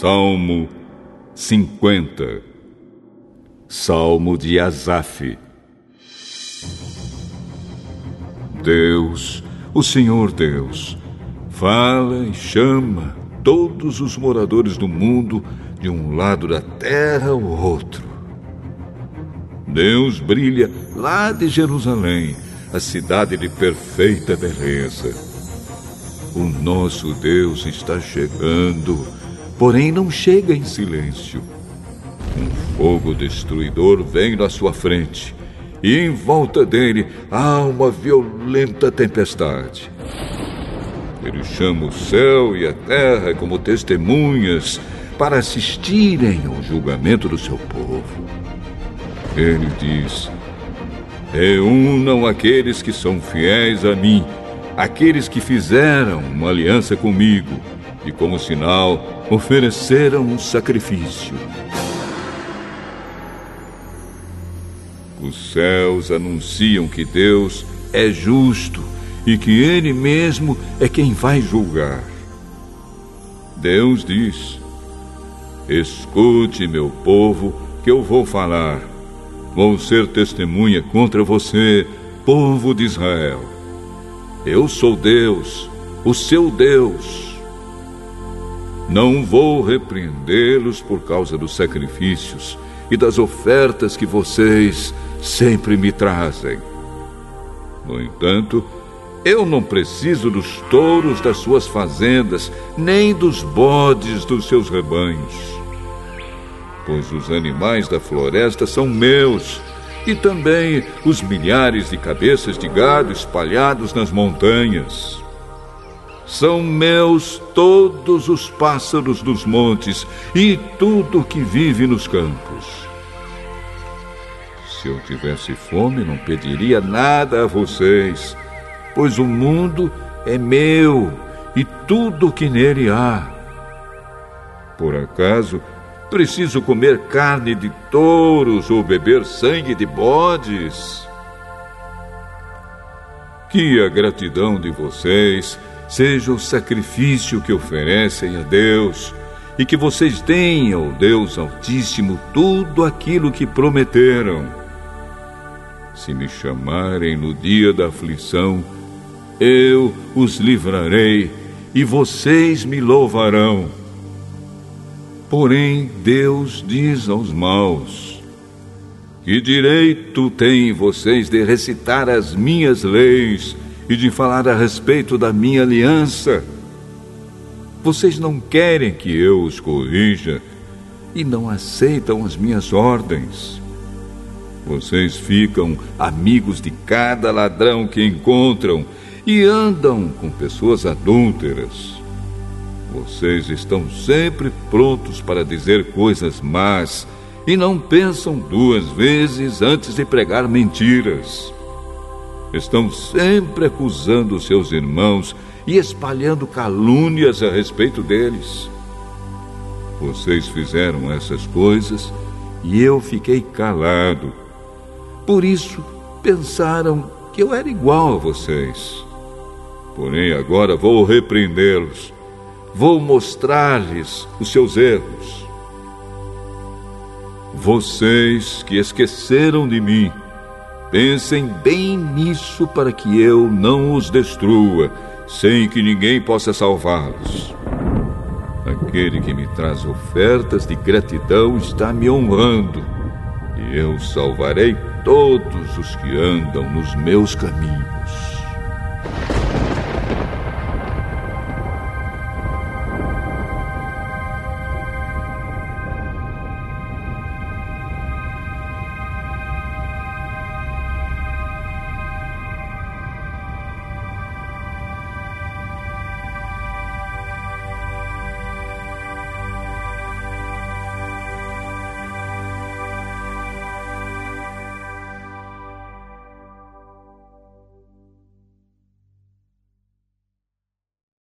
Salmo 50 Salmo de Asaf Deus, o Senhor Deus, fala e chama todos os moradores do mundo de um lado da terra ao outro. Deus brilha lá de Jerusalém, a cidade de perfeita beleza. O nosso Deus está chegando porém não chega em silêncio. Um fogo destruidor vem na sua frente, e em volta dele há uma violenta tempestade. Ele chama o céu e a terra como testemunhas para assistirem ao julgamento do seu povo. Ele diz: Reúnam aqueles que são fiéis a mim, aqueles que fizeram uma aliança comigo e, como sinal, ofereceram um sacrifício. Os céus anunciam que Deus é justo e que Ele mesmo é quem vai julgar. Deus diz: Escute, meu povo, que eu vou falar. Vou ser testemunha contra você, povo de Israel. Eu sou Deus, o seu Deus. Não vou repreendê-los por causa dos sacrifícios e das ofertas que vocês sempre me trazem. No entanto, eu não preciso dos touros das suas fazendas, nem dos bodes dos seus rebanhos. Pois os animais da floresta são meus, e também os milhares de cabeças de gado espalhados nas montanhas. São meus todos os pássaros dos montes e tudo que vive nos campos. Se eu tivesse fome, não pediria nada a vocês, pois o mundo é meu e tudo que nele há. Por acaso, preciso comer carne de touros ou beber sangue de bodes? Que a gratidão de vocês seja o sacrifício que oferecem a Deus e que vocês tenham, Deus Altíssimo, tudo aquilo que prometeram. Se me chamarem no dia da aflição, eu os livrarei e vocês me louvarão. Porém, Deus diz aos maus: Que direito têm vocês de recitar as minhas leis? E de falar a respeito da minha aliança. Vocês não querem que eu os corrija e não aceitam as minhas ordens. Vocês ficam amigos de cada ladrão que encontram e andam com pessoas adúlteras. Vocês estão sempre prontos para dizer coisas más e não pensam duas vezes antes de pregar mentiras estão sempre acusando seus irmãos e espalhando calúnias a respeito deles. Vocês fizeram essas coisas e eu fiquei calado. Por isso, pensaram que eu era igual a vocês. Porém, agora vou repreendê-los. Vou mostrar-lhes os seus erros. Vocês que esqueceram de mim, Pensem bem nisso para que eu não os destrua, sem que ninguém possa salvá-los. Aquele que me traz ofertas de gratidão está me honrando, e eu salvarei todos os que andam nos meus caminhos.